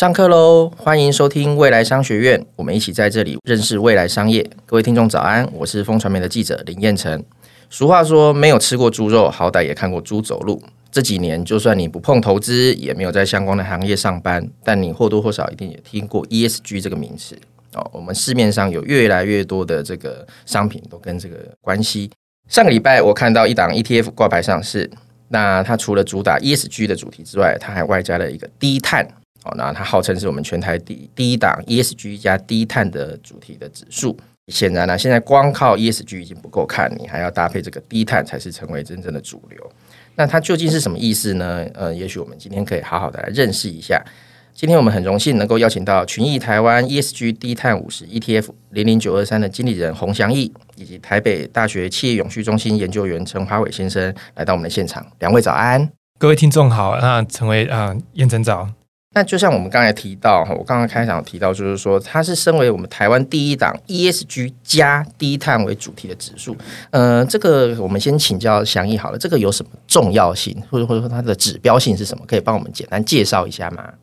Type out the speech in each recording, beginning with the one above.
上课喽！欢迎收听未来商学院，我们一起在这里认识未来商业。各位听众早安，我是风传媒的记者林彦辰。俗话说，没有吃过猪肉，好歹也看过猪走路。这几年，就算你不碰投资，也没有在相关的行业上班，但你或多或少一定也听过 ESG 这个名词哦。我们市面上有越来越多的这个商品都跟这个关系。上个礼拜，我看到一档 ETF 挂牌上市，那它除了主打 ESG 的主题之外，它还外加了一个低碳。哦，那它号称是我们全台第第一档 ESG 加低碳的主题的指数。显然呢、啊，现在光靠 ESG 已经不够看，你还要搭配这个低碳才是成为真正的主流。那它究竟是什么意思呢？呃，也许我们今天可以好好的来认识一下。今天我们很荣幸能够邀请到群益台湾 ESG 低碳五十 ETF 零零九二三的经理人洪祥义，以及台北大学企业永续中心研究员陈华伟先生来到我们的现场。两位早安，各位听众好。那成为啊，彦辰早。那就像我们刚才提到哈，我刚刚开场提到，就是说它是身为我们台湾第一档 ESG 加低碳为主题的指数。呃，这个我们先请教祥义好了，这个有什么重要性，或者或者说它的指标性是什么？可以帮我们简单介绍一下吗？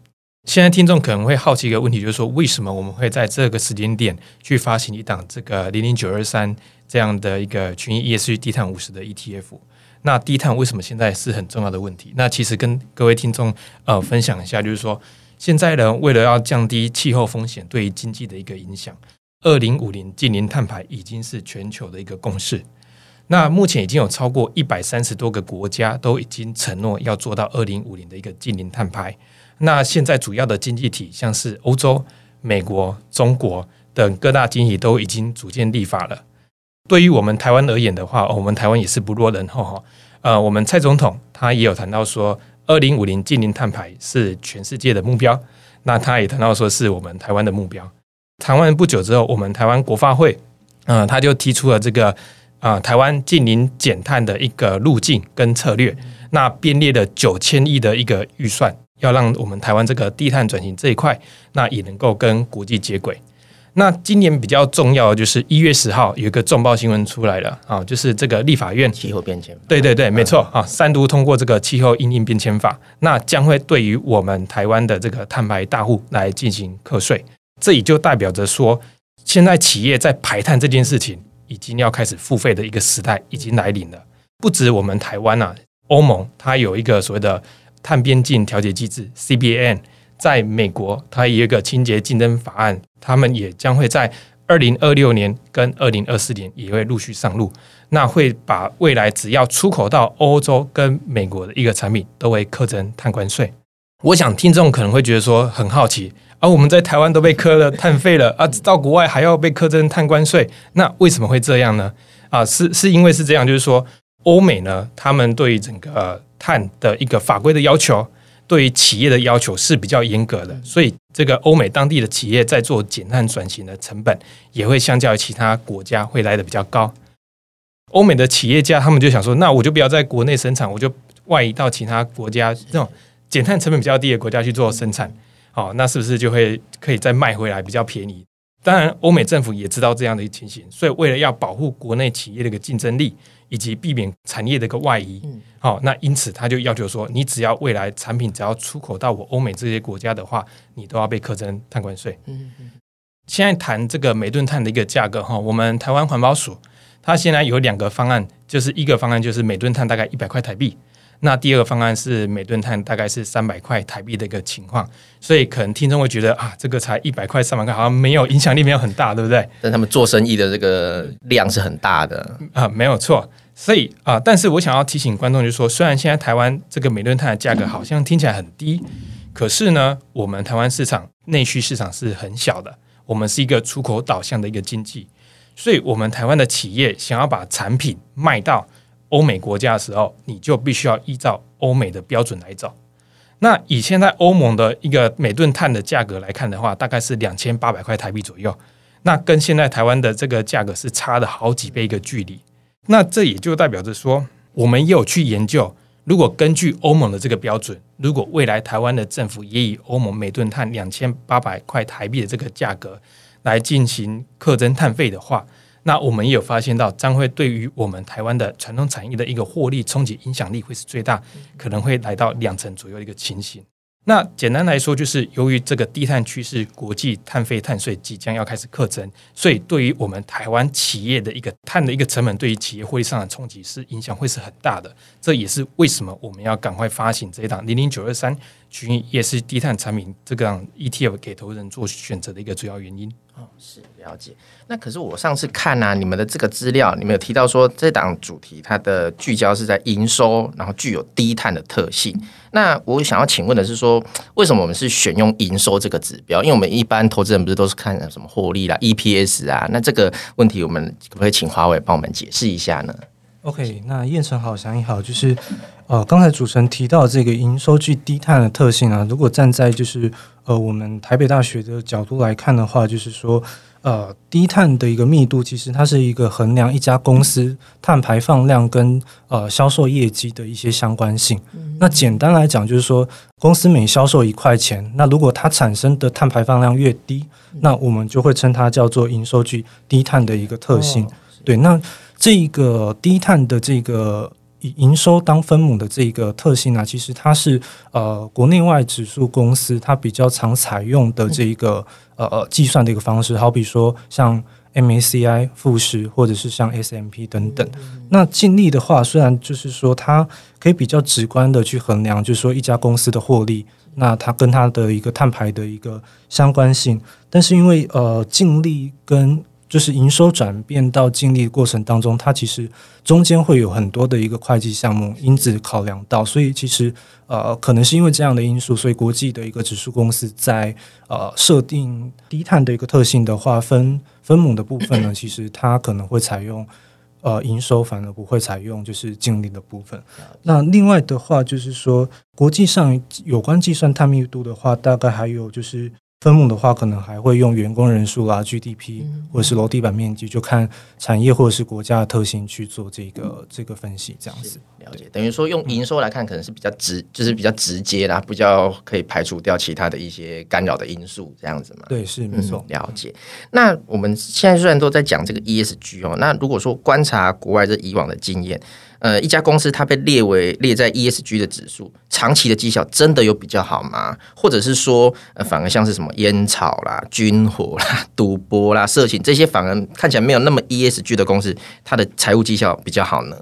现在听众可能会好奇一个问题，就是说为什么我们会在这个时间点去发行一档这个零零九二三这样的一个群益 ESG 低碳五十的 ETF？那低碳为什么现在是很重要的问题？那其实跟各位听众呃分享一下，就是说现在呢，为了要降低气候风险对于经济的一个影响，二零五零净零碳排已经是全球的一个共识。那目前已经有超过一百三十多个国家都已经承诺要做到二零五零的一个净零碳排。那现在主要的经济体像是欧洲、美国、中国等各大经济体都已经逐渐立法了。对于我们台湾而言的话，我们台湾也是不落人后哈。呃，我们蔡总统他也有谈到说，二零五零净零碳排是全世界的目标。那他也谈到说，是我们台湾的目标。谈完不久之后，我们台湾国发会，嗯、他就提出了这个啊、台湾净零减碳的一个路径跟策略。那编列了九千亿的一个预算，要让我们台湾这个低碳转型这一块，那也能够跟国际接轨。那今年比较重要的就是一月十号有一个重磅新闻出来了啊，就是这个立法院气候变迁，对对对，没错啊，三读通过这个气候因应变迁法，那将会对于我们台湾的这个碳排大户来进行课税，这也就代表着说，现在企业在排碳这件事情已经要开始付费的一个时代已经来临了。不止我们台湾啊，欧盟它有一个所谓的碳边境调节机制 CBAM。在美国，它有一个清洁竞争法案，他们也将会在二零二六年跟二零二四年也会陆续上路。那会把未来只要出口到欧洲跟美国的一个产品都会课征碳关税。我想听众可能会觉得说很好奇，而、啊、我们在台湾都被课了碳费了啊，到国外还要被课征碳关税，那为什么会这样呢？啊，是是因为是这样，就是说欧美呢，他们对于整个碳的一个法规的要求。对于企业的要求是比较严格的，所以这个欧美当地的企业在做减碳转型的成本也会相较于其他国家会来的比较高。欧美的企业家他们就想说，那我就不要在国内生产，我就外移到其他国家这种减碳成本比较低的国家去做生产，好，那是不是就会可以再卖回来比较便宜？当然，欧美政府也知道这样的一个情形，所以为了要保护国内企业的一个竞争力。以及避免产业的一个外移，好、嗯，那因此他就要求说，你只要未来产品只要出口到我欧美这些国家的话，你都要被课征碳关税。嗯嗯。现在谈这个每吨碳的一个价格哈，我们台湾环保署它现在有两个方案，就是一个方案就是每吨碳大概一百块台币。那第二个方案是每吨碳大概是三百块台币的一个情况，所以可能听众会觉得啊，这个才一百块、三百块，好像没有影响力，没有很大，对不对？但他们做生意的这个量是很大的啊，没有错。所以啊，但是我想要提醒观众，就是说，虽然现在台湾这个每吨碳的价格好像听起来很低，可是呢，我们台湾市场内需市场是很小的，我们是一个出口导向的一个经济，所以我们台湾的企业想要把产品卖到。欧美国家的时候，你就必须要依照欧美的标准来走。那以现在欧盟的一个每吨碳的价格来看的话，大概是两千八百块台币左右。那跟现在台湾的这个价格是差了好几倍一个距离。那这也就代表着说，我们也有去研究，如果根据欧盟的这个标准，如果未来台湾的政府也以欧盟每吨碳两千八百块台币的这个价格来进行课征碳费的话，那我们也有发现到，将会对于我们台湾的传统产业的一个获利冲击影响力会是最大，可能会来到两成左右的一个情形。那简单来说，就是由于这个低碳趋势，国际碳费碳税即将要开始课征，所以对于我们台湾企业的一个碳的一个成本，对于企业获利上的冲击是影响会是很大的。这也是为什么我们要赶快发行这一档零零九二三群也是低碳产品这个 ETF 给投资人做选择的一个主要原因。哦，是了解。那可是我上次看啊，你们的这个资料，你们有提到说这档主题它的聚焦是在营收，然后具有低碳的特性。那我想要请问的是说，为什么我们是选用营收这个指标？因为我们一般投资人不是都是看什么获利啦、EPS 啊？那这个问题我们可不可以请华伟帮我们解释一下呢？OK，那燕城好，祥仪好，就是呃，刚才主持人提到这个营收具低碳的特性啊，如果站在就是呃我们台北大学的角度来看的话，就是说。呃，低碳的一个密度，其实它是一个衡量一家公司碳排放量跟呃销售业绩的一些相关性。嗯、那简单来讲，就是说公司每销售一块钱，那如果它产生的碳排放量越低，嗯、那我们就会称它叫做营收具低碳的一个特性。哦、对，那这个低碳的这个。以营收当分母的这个特性呢、啊，其实它是呃国内外指数公司它比较常采用的这一个呃呃计算的一个方式，好比说像 MACI 富时或者是像 S M P 等等。那净利的话，虽然就是说它可以比较直观的去衡量，就是说一家公司的获利，那它跟它的一个碳排的一个相关性，但是因为呃净利跟就是营收转变到净利的过程当中，它其实中间会有很多的一个会计项目因子考量到，所以其实呃可能是因为这样的因素，所以国际的一个指数公司在呃设定低碳的一个特性的话，分分母的部分呢，其实它可能会采用呃营收，反而不会采用就是净利的部分。那另外的话就是说，国际上有关计算碳密度的话，大概还有就是。分母的话，可能还会用员工人数啦、GDP 或者是楼地板面积，就看产业或者是国家的特性去做这个这个分析，这样子了解。等于说用营收来看，可能是比较直，就是比较直接啦，比较可以排除掉其他的一些干扰的因素，这样子嘛。对，是没错。了解。那我们现在虽然都在讲这个 ESG 哦，那如果说观察国外这以往的经验。呃，一家公司它被列为列在 ESG 的指数，长期的绩效真的有比较好吗？或者是说，呃，反而像是什么烟草啦、军火啦、赌博啦、色情这些，反而看起来没有那么 ESG 的公司，它的财务绩效比较好呢？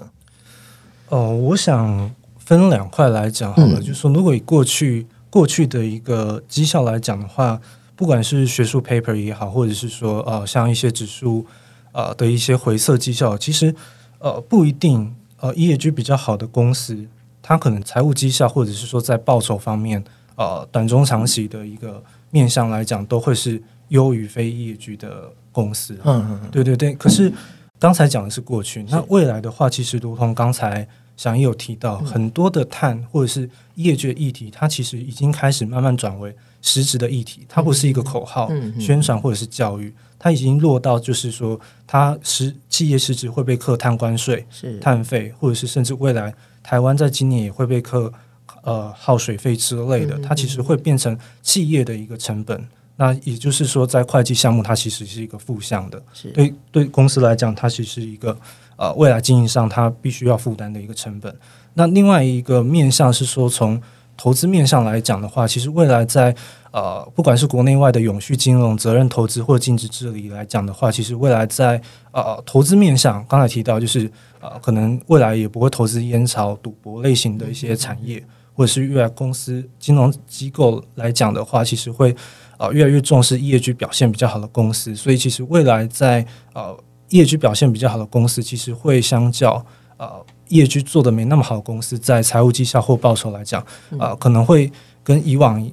哦、呃，我想分两块来讲好了，嗯、就是说，如果以过去过去的一个绩效来讲的话，不管是学术 paper 也好，或者是说呃，像一些指数呃的一些回测绩效，其实呃不一定。呃 EAG 比较好的公司，它可能财务绩效或者是说在报酬方面，呃，短中长期的一个面向来讲，都会是优于非 EAG 的公司。嗯嗯嗯，对对对。可是刚才讲的是过去，那未来的话，其实如同刚才祥也有提到，很多的碳或者是 ESG 的议题，它其实已经开始慢慢转为实质的议题，它不是一个口号宣传或者是教育。它已经落到，就是说，它实企业实质会被课碳关税、是碳费，或者是甚至未来台湾在今年也会被课呃耗水费之类的，它其实会变成企业的一个成本。那也就是说，在会计项目，它其实是一个负向的。对对公司来讲，它其实是一个呃未来经营上它必须要负担的一个成本。那另外一个面向是说，从投资面上来讲的话，其实未来在呃，不管是国内外的永续金融、责任投资或净值治理来讲的话，其实未来在呃投资面上，刚才提到就是呃，可能未来也不会投资烟草、赌博类型的一些产业，或者是未来公司金融机构来讲的话，其实会呃越来越重视业绩表现比较好的公司。所以，其实未来在呃业绩表现比较好的公司，其实会相较呃业绩做的没那么好的公司，在财务绩效或报酬来讲，呃，可能会跟以往。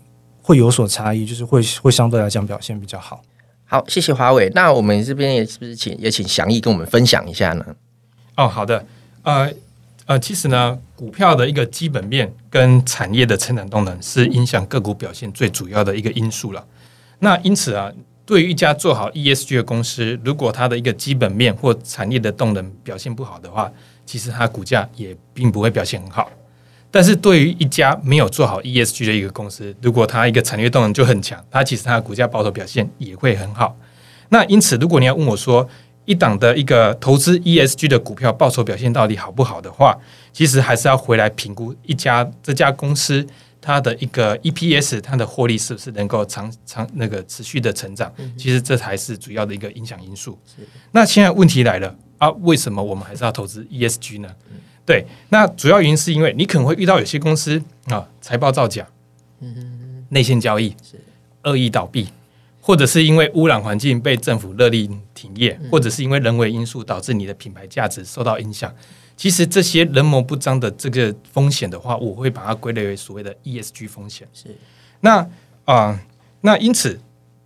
会有所差异，就是会会相对来讲表现比较好。好，谢谢华伟。那我们这边也是不是请也请祥义跟我们分享一下呢？哦，好的。呃呃，其实呢，股票的一个基本面跟产业的成长动能是影响个股表现最主要的一个因素了。那因此啊，对于一家做好 ESG 的公司，如果它的一个基本面或产业的动能表现不好的话，其实它股价也并不会表现很好。但是对于一家没有做好 ESG 的一个公司，如果它一个产业动能就很强，它其实它的股价报酬表现也会很好。那因此，如果你要问我说，一档的一个投资 ESG 的股票报酬表现到底好不好的话，其实还是要回来评估一家这家公司它的一个 EPS，它的获利是不是能够长长那个持续的成长？其实这才是主要的一个影响因素。那现在问题来了啊，为什么我们还是要投资 ESG 呢？对，那主要原因是因为你可能会遇到有些公司啊，财报造假，内线交易，恶意倒闭。或者是因为污染环境被政府勒令停业，或者是因为人为因素导致你的品牌价值受到影响。其实这些人谋不张的这个风险的话，我会把它归类为所谓的 ESG 风险。是那啊、呃，那因此，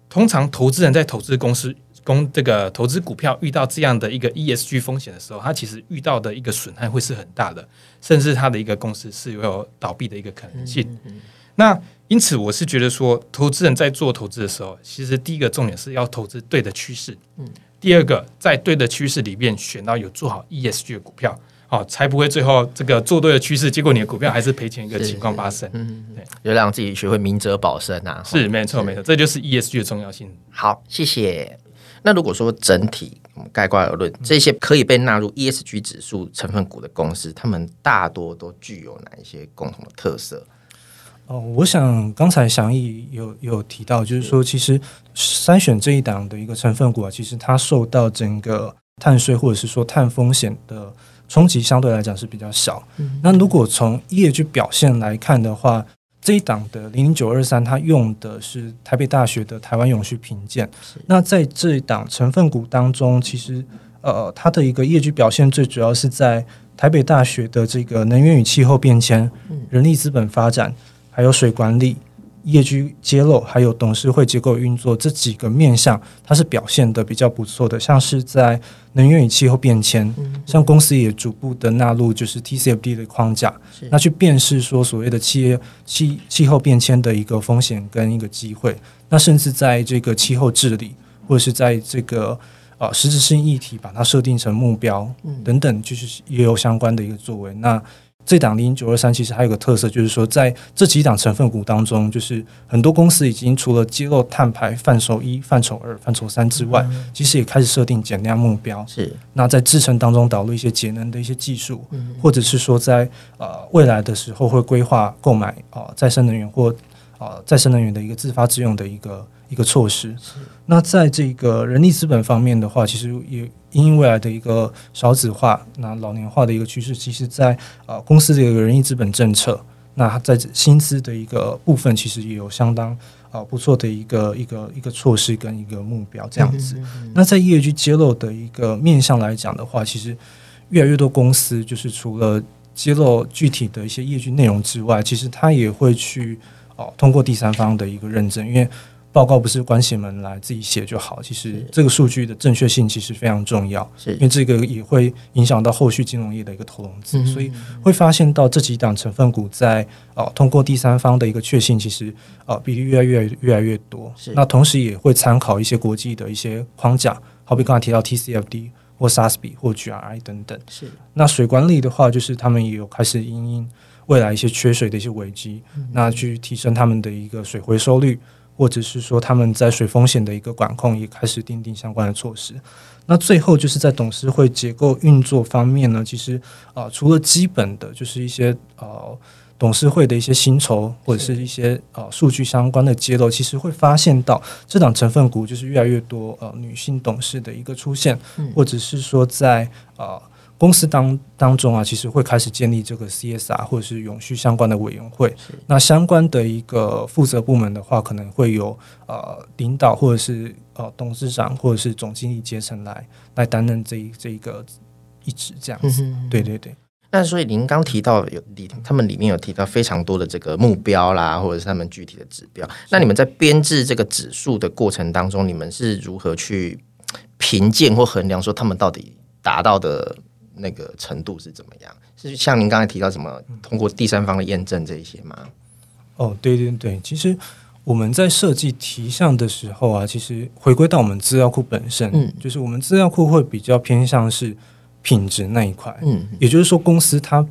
通常投资人在投资公司、公这个投资股票遇到这样的一个 ESG 风险的时候，它其实遇到的一个损害会是很大的，甚至它的一个公司是有倒闭的一个可能性。嗯嗯那因此，我是觉得说，投资人在做投资的时候，其实第一个重点是要投资对的趋势。嗯，第二个，在对的趋势里面选到有做好 ESG 的股票，好，才不会最后这个做对的趋势，结果你的股票还是赔钱一个情况发生。嗯，对，就让自己学会明哲保身啊。是，没错，没错，这就是 ESG 的重要性。好，谢谢。那如果说整体我们概括而论，这些可以被纳入 ESG 指数成分股的公司，他们大多都具有哪一些共同的特色？哦，我想刚才祥义有有提到，就是说，其实筛选这一档的一个成分股啊，其实它受到整个碳税或者是说碳风险的冲击，相对来讲是比较小。嗯、那如果从业绩表现来看的话，这一档的零零九二三，它用的是台北大学的台湾永续评鉴。那在这一档成分股当中，其实呃，它的一个业绩表现最主要是在台北大学的这个能源与气候变迁、人力资本发展。还有水管理、业绩揭露，还有董事会结构运作这几个面向，它是表现的比较不错的。像是在能源与气候变迁，像公司也逐步的纳入就是 TCFD 的框架，那去辨识说所谓的企业气气候变迁的一个风险跟一个机会。那甚至在这个气候治理，或者是在这个呃实质性议题，把它设定成目标等等，就是也有相关的一个作为。那这档零零九二三其实还有个特色，就是说在这几档成分股当中，就是很多公司已经除了揭露碳排范畴一、范畴二、范畴三之外，嗯、其实也开始设定减量目标。是，那在制程当中导入一些节能的一些技术，嗯、或者是说在呃未来的时候会规划购买啊、呃、再生能源或啊、呃、再生能源的一个自发自用的一个一个措施。那在这个人力资本方面的话，其实也。因未来的一个少子化、那老年化的一个趋势，其实在呃公司的一个人力资本政策，那在薪资的一个部分，其实也有相当啊、呃、不错的一个一个一个措施跟一个目标这样子。嗯嗯嗯、那在业绩揭露的一个面向来讲的话，其实越来越多公司就是除了揭露具体的一些业绩内容之外，其实它也会去哦、呃、通过第三方的一个认证，因为。报告不是关起门来自己写就好，其实这个数据的正确性其实非常重要，是因为这个也会影响到后续金融业的一个投融资，所以会发现到这几档成分股在哦、呃、通过第三方的一个确信，其实呃比例越来越越来越多。那同时也会参考一些国际的一些框架，好比刚才提到 TCFD 或 SASB 或 GRI 等等。是那水管理的话，就是他们也有开始因应未来一些缺水的一些危机，嗯、那去提升他们的一个水回收率。或者是说他们在水风险的一个管控也开始订定相关的措施。那最后就是在董事会结构运作方面呢，其实啊、呃，除了基本的就是一些呃董事会的一些薪酬或者是一些呃数据相关的揭露，其实会发现到这档成分股就是越来越多呃女性董事的一个出现，或者是说在啊。呃公司当当中啊，其实会开始建立这个 CSR 或者是永续相关的委员会。那相关的一个负责部门的话，可能会有呃领导或者是呃董事长或者是总经理阶层来来担任这一这一个一职这样子。嗯、对对对。那所以您刚提到有里他们里面有提到非常多的这个目标啦，或者是他们具体的指标。那你们在编制这个指数的过程当中，你们是如何去评鉴或衡量说他们到底达到的？那个程度是怎么样？是像您刚才提到什么通过第三方的验证这一些吗？哦，对对对，其实我们在设计题项的时候啊，其实回归到我们资料库本身，嗯，就是我们资料库会比较偏向是品质那一块，嗯，也就是说公司它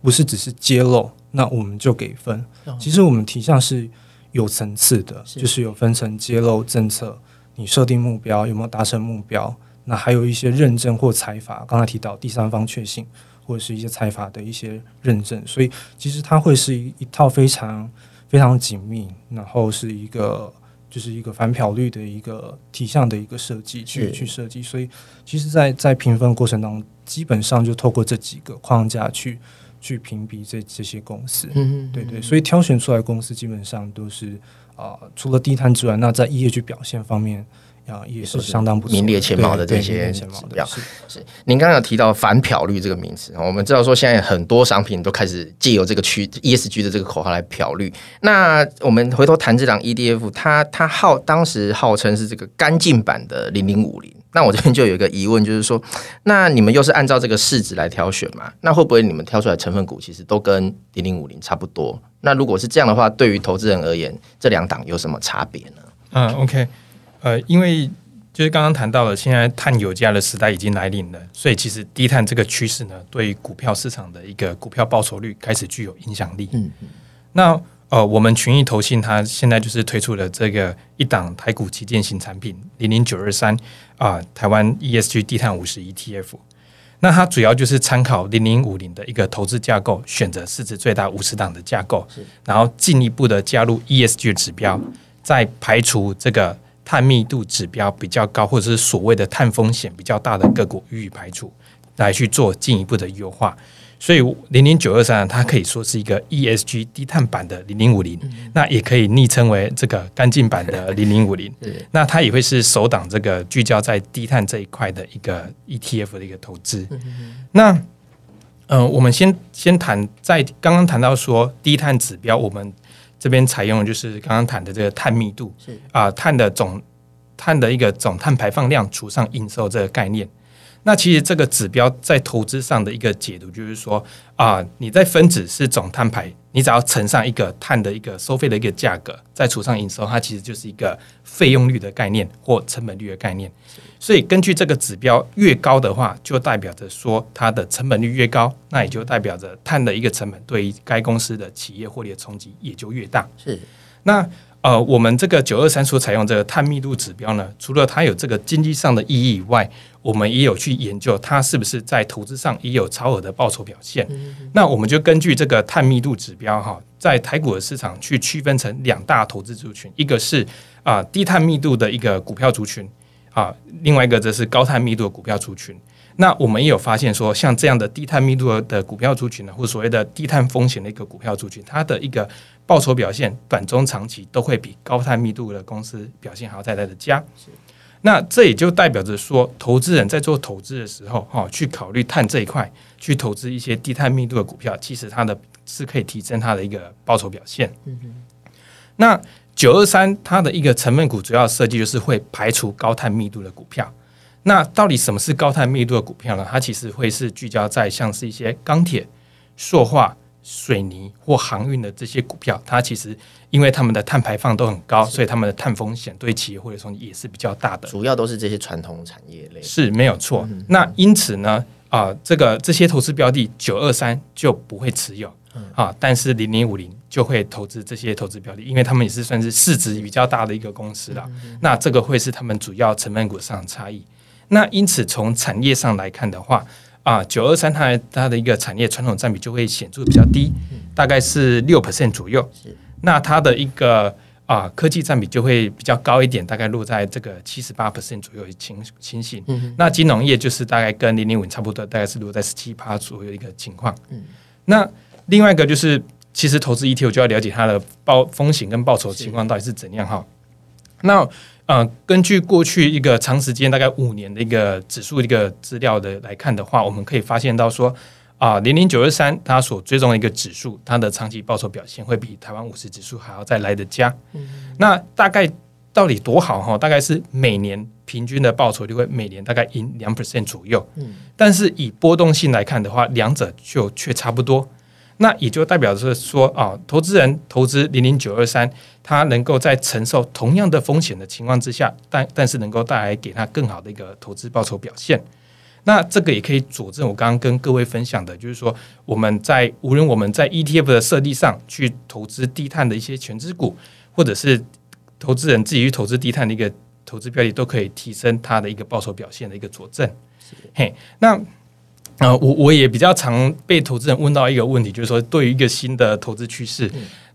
不是只是揭露，那我们就给分。哦，其实我们题项是有层次的，是就是有分成揭露政策，你设定目标有没有达成目标？那还有一些认证或财阀，刚才提到第三方确信，或者是一些财阀的一些认证，所以其实它会是一一套非常非常紧密，然后是一个就是一个反漂率的一个体项的一个设计去去设计，所以其实在，在在评分过程当中，基本上就透过这几个框架去去评比这这些公司，嗯嗯嗯对对，所以挑选出来公司基本上都是啊、呃，除了低碳之外，那在 ESG 表现方面。啊，也是相当不错，名列前茅的这些指标。是是，您刚刚有提到反漂绿这个名词，我们知道说现在很多商品都开始借由这个区 ESG 的这个口号来漂绿。那我们回头谈这档 EDF，它它号当时号称是这个干净版的零零五零。那我这边就有一个疑问，就是说，那你们又是按照这个市值来挑选嘛？那会不会你们挑出来成分股其实都跟零零五零差不多？那如果是这样的话，对于投资人而言，这两档有什么差别呢？嗯，OK。呃，因为就是刚刚谈到了，现在碳有价的时代已经来临了，所以其实低碳这个趋势呢，对于股票市场的一个股票报酬率开始具有影响力。嗯嗯。那呃，我们群益投信它现在就是推出了这个一档台股旗舰型产品零零九二三啊，台湾 ESG 低碳五十 ETF。那它主要就是参考零零五零的一个投资架构，选择市值最大五十档的架构，然后进一步的加入 ESG 指标，再排除这个。碳密度指标比较高，或者是所谓的碳风险比较大的个股予以排除，来去做进一步的优化。所以零零九二三它可以说是一个 ESG 低碳版的零零五零，那也可以昵称为这个干净版的 零零五零。那它也会是首档这个聚焦在低碳这一块的一个 ETF 的一个投资。那嗯、呃，我们先先谈在刚刚谈到说低碳指标，我们。这边采用的就是刚刚谈的这个碳密度，是啊，碳的总碳的一个总碳排放量除上营收这个概念。那其实这个指标在投资上的一个解读就是说啊，你在分子是总碳排，你只要乘上一个碳的一个收费的一个价格，再除上营收，它其实就是一个费用率的概念或成本率的概念。所以根据这个指标越高的话，就代表着说它的成本率越高，那也就代表着碳的一个成本对于该公司的企业获利的冲击也就越大。是，那呃，我们这个九二三所采用这个碳密度指标呢，除了它有这个经济上的意义以外，我们也有去研究它是不是在投资上也有超额的报酬表现。嗯嗯，那我们就根据这个碳密度指标哈，在台股的市场去区分成两大投资族群，一个是啊、呃、低碳密度的一个股票族群。啊，另外一个则是高碳密度的股票族群。那我们也有发现说，像这样的低碳密度的股票族群呢，或所谓的低碳风险的一个股票族群，它的一个报酬表现，短中长期都会比高碳密度的公司表现还要再来的佳。那这也就代表着说，投资人在做投资的时候，哈，去考虑碳这一块，去投资一些低碳密度的股票，其实它的是可以提升它的一个报酬表现。嗯哼。那九二三，它的一个成分股主要设计就是会排除高碳密度的股票。那到底什么是高碳密度的股票呢？它其实会是聚焦在像是一些钢铁、塑化、水泥或航运的这些股票。它其实因为它们的碳排放都很高，所以它们的碳风险对企业或者说也是比较大的。主要都是这些传统产业类，是没有错。嗯、那因此呢，啊、呃，这个这些投资标的九二三就不会持有。啊，但是零零五零就会投资这些投资标的，因为他们也是算是市值比较大的一个公司了。那这个会是他们主要成分股上的差异。那因此从产业上来看的话，啊，九二三它它的一个产业传统占比就会显著比较低，大概是六 percent 左右。那它的一个啊科技占比就会比较高一点，大概落在这个七十八 percent 左右的情情形。那金融业就是大概跟零零五差不多，大概是落在十七趴左右一个情况。那另外一个就是，其实投资 ETF 就要了解它的报风险跟报酬情况到底是怎样哈。那呃，根据过去一个长时间大概五年的一个指数一个资料的来看的话，我们可以发现到说啊，零零九二三它所追踪的一个指数，它的长期报酬表现会比台湾五十指数还要再来的佳。嗯、那大概到底多好哈？大概是每年平均的报酬率会每年大概赢两 percent 左右。嗯、但是以波动性来看的话，两者就却差不多。那也就代表着说啊，投资人投资零零九二三，他能够在承受同样的风险的情况之下，但但是能够带来给他更好的一个投资报酬表现。那这个也可以佐证我刚刚跟各位分享的，就是说我们在无论我们在 ETF 的设计上去投资低碳的一些全资股，或者是投资人自己去投资低碳的一个投资标的，都可以提升它的一个报酬表现的一个佐证。嘿，那。呃，我我也比较常被投资人问到一个问题，就是说，对于一个新的投资趋势，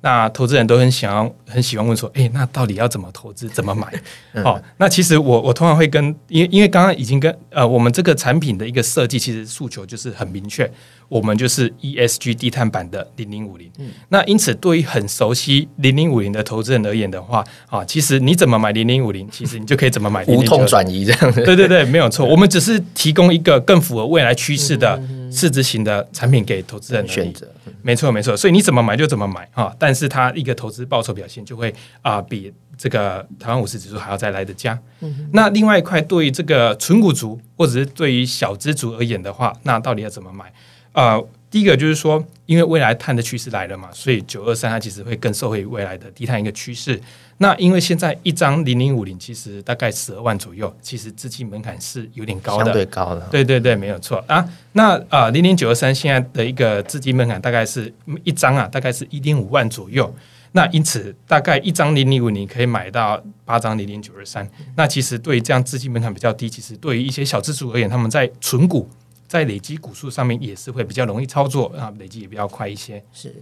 那投资人都很想要很喜欢问说，诶，那到底要怎么投资，怎么买？好、嗯，那其实我我通常会跟，因为因为刚刚已经跟呃，我们这个产品的一个设计，其实诉求就是很明确，我们就是 ESG 低碳版的零零五零。那因此，对于很熟悉零零五零的投资人而言的话，啊，其实你怎么买零零五零，其实你就可以怎么买。无痛转移这样子。对对对，没有错。我们只是提供一个更符合未来趋势的市值型的产品给投资人选择。没错没错，所以你怎么买就怎么买啊，但是它一个投资报酬表现就会啊、呃、比这个台湾五十指数还要再来得佳。嗯、那另外一块对于这个纯股族或者是对于小资族而言的话，那到底要怎么买啊？呃第一个就是说，因为未来碳的趋势来了嘛，所以九二三它其实会更受惠于未来的低碳一个趋势。那因为现在一张零零五零其实大概十二万左右，其实资金门槛是有点高的，相对高的。对对对，没有错啊。那啊，零零九二三现在的一个资金门槛大概是一张啊，大概是一点五万左右。那因此，大概一张零零五零可以买到八张零零九二三。那其实对于这样资金门槛比较低，其实对于一些小资主而言，他们在存股。在累积股数上面也是会比较容易操作啊，累积也比较快一些。是，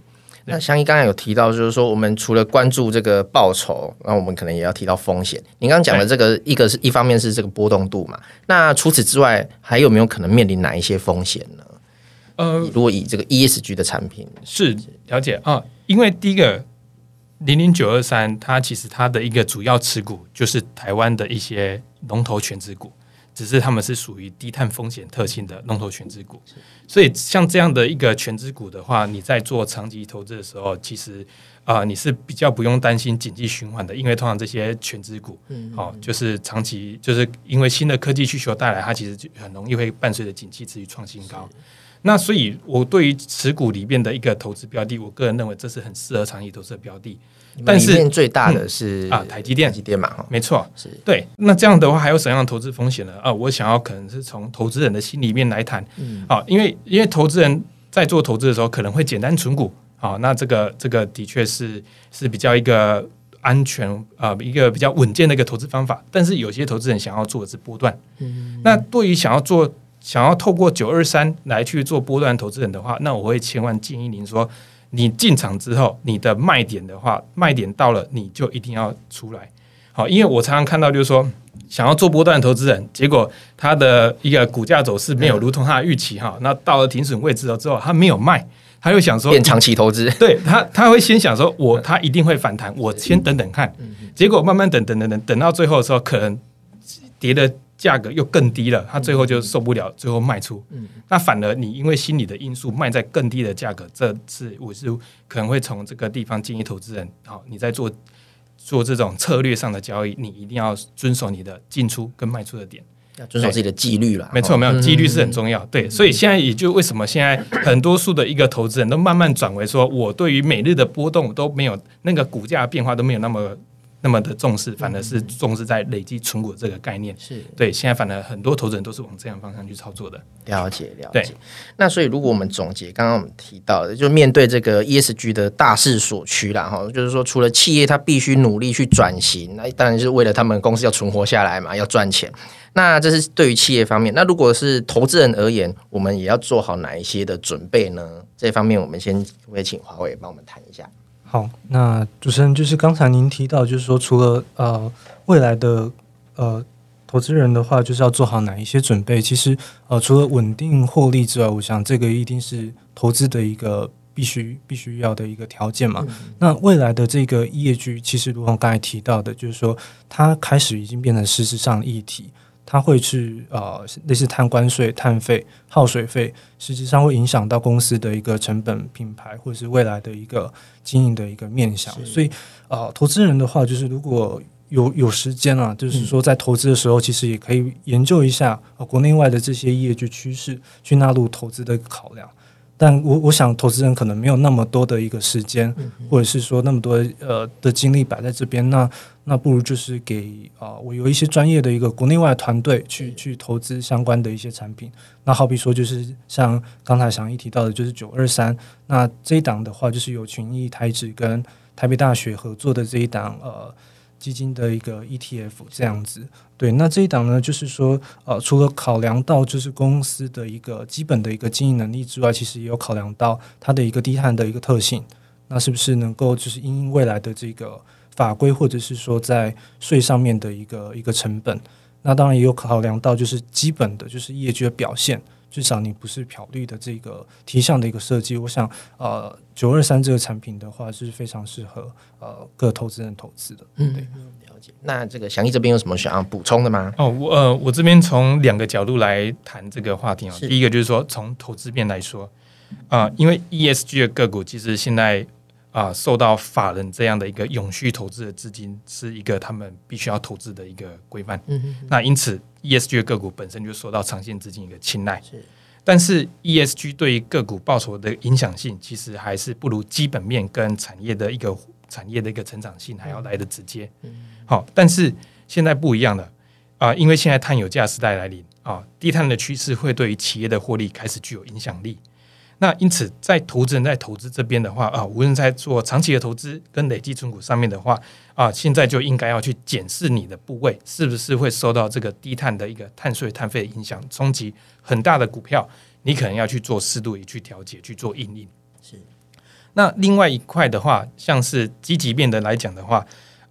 那祥一刚才有提到，就是说我们除了关注这个报酬，那我们可能也要提到风险。您刚刚讲的这个，一个是一方面是这个波动度嘛，那除此之外，还有没有可能面临哪一些风险呢？呃，如果以这个 ESG 的产品是了解啊，因为第一个零零九二三，它其实它的一个主要持股就是台湾的一些龙头全职股。只是他们是属于低碳风险特性的龙头全资股，所以像这样的一个全资股的话，你在做长期投资的时候，其实啊、呃，你是比较不用担心景气循环的，因为通常这些全资股，嗯，好、哦，就是长期就是因为新的科技需求带来，它其实就很容易会伴随着景气持续创新高。那所以，我对于持股里面的一个投资标的，我个人认为这是很适合长期投资的标的。但是最大的是、嗯、啊，台积电，台积电嘛，没错，是对。那这样的话，还有什么样的投资风险呢？啊，我想要可能是从投资人的心里面来谈。嗯，啊，因为因为投资人在做投资的时候，可能会简单存股。啊，那这个这个的确是是比较一个安全啊，一个比较稳健的一个投资方法。但是有些投资人想要做的是波段。嗯，那对于想要做想要透过九二三来去做波段投资人的话，那我会千万建议您说。你进场之后，你的卖点的话，卖点到了，你就一定要出来。好，因为我常常看到，就是说，想要做波段投资人，结果他的一个股价走势没有如同他的预期哈、嗯。那到了停损位置了之后，他没有卖，他又想说变长期投资。对他，他会先想说，我他一定会反弹，我先等等看。结果慢慢等等等等，等到最后的时候，可能跌的。价格又更低了，他最后就受不了，最后卖出。嗯，那反而你因为心理的因素卖在更低的价格，这次我是可能会从这个地方建议投资人，好，你在做做这种策略上的交易，你一定要遵守你的进出跟卖出的点，要遵守自己的纪律了。没错，没有纪律是很重要。对，所以现在也就为什么现在很多数的一个投资人都慢慢转为说，我对于每日的波动都没有那个股价变化都没有那么。那么的重视，反而是重视在累积存股这个概念。是对，现在反而很多投资人都是往这样方向去操作的。了解，了解。那所以，如果我们总结刚刚我们提到的，就面对这个 ESG 的大势所趋啦，哈，就是说，除了企业它必须努力去转型，那当然就是为了他们公司要存活下来嘛，要赚钱。那这是对于企业方面。那如果是投资人而言，我们也要做好哪一些的准备呢？这方面，我们先会请华为帮我们谈一下。好，那主持人就是刚才您提到，就是说除了呃未来的呃投资人的话，就是要做好哪一些准备？其实呃除了稳定获利之外，我想这个一定是投资的一个必须必须要的一个条件嘛。嗯。那未来的这个业绩，其实如同刚才提到的，就是说它开始已经变成实质上的议题。它会去呃，类似碳关税、碳费、耗水费，实际上会影响到公司的一个成本、品牌，或者是未来的一个经营的一个面向。所以，呃，投资人的话，就是如果有有时间啊，就是说在投资的时候，其实也可以研究一下呃国内外的这些业绩趋势，去纳入投资的考量。但我我想，投资人可能没有那么多的一个时间，或者是说那么多呃的精力摆在这边，那那不如就是给啊、呃，我有一些专业的一个国内外团队去去投资相关的一些产品。那好比说，就是像刚才祥一提到的，就是九二三，那这一档的话，就是有群益台指跟台北大学合作的这一档呃。基金的一个 ETF 这样子，对，那这一档呢，就是说，呃，除了考量到就是公司的一个基本的一个经营能力之外，其实也有考量到它的一个低碳的一个特性，那是不是能够就是因应未来的这个法规，或者是说在税上面的一个一个成本？那当然也有考量到就是基本的就是业绩的表现。至少你不是漂绿的这个题项的一个设计，我想呃九二三这个产品的话是非常适合呃各投资人投资的。嗯，对，了解。那这个祥义这边有什么想要补充的吗？哦，我呃我这边从两个角度来谈这个话题啊。是第一个就是说从投资面来说啊、呃，因为 ESG 的个股其实现在啊、呃、受到法人这样的一个永续投资的资金是一个他们必须要投资的一个规范。嗯哼哼，那因此。ESG 的个股本身就受到长线资金一个青睐，是，但是 ESG 对于个股报酬的影响性，其实还是不如基本面跟产业的一个产业的一个成长性还要来的直接。好，但是现在不一样了啊、呃，因为现在碳有价时代来临啊，低碳的趋势会对于企业的获利开始具有影响力。那因此，在投资人在投资这边的话啊，无论在做长期的投资跟累计存股上面的话啊，现在就应该要去检视你的部位是不是会受到这个低碳的一个碳税碳费的影响冲击很大的股票，你可能要去做适度的去调节去做应应。是。那另外一块的话，像是积极面的来讲的话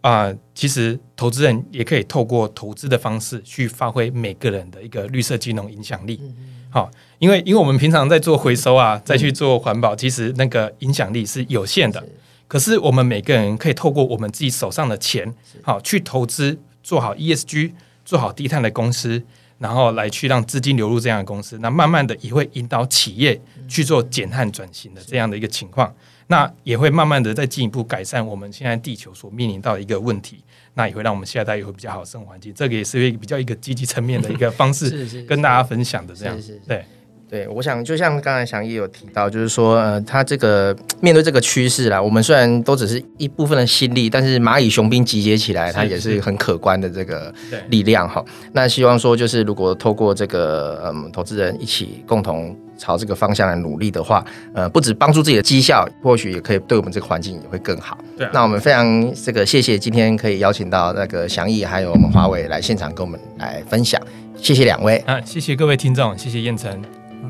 啊，其实投资人也可以透过投资的方式去发挥每个人的一个绿色金融影响力。好。因为，因为我们平常在做回收啊，再去做环保，其实那个影响力是有限的。可是，我们每个人可以透过我们自己手上的钱，好去投资，做好 ESG，做好低碳的公司，然后来去让资金流入这样的公司，那慢慢的也会引导企业去做减碳转型的这样的一个情况。那也会慢慢的再进一步改善我们现在地球所面临到的一个问题，那也会让我们下一代也会比较好的生活环境。这个也是一个比较一个积极层面的一个方式，跟大家分享的这样。对。对，我想就像刚才祥义有提到，就是说，呃，他这个面对这个趋势啦，我们虽然都只是一部分的心力，但是蚂蚁雄兵集结起来，它也是很可观的这个力量哈。那希望说，就是如果透过这个嗯，投资人一起共同朝这个方向来努力的话，呃，不止帮助自己的绩效，或许也可以对我们这个环境也会更好。对啊，那我们非常这个谢谢今天可以邀请到那个祥义还有我们华为来现场跟我们来分享，谢谢两位啊，谢谢各位听众，谢谢彦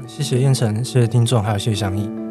谢谢燕城，谢谢听众，还有谢谢祥义。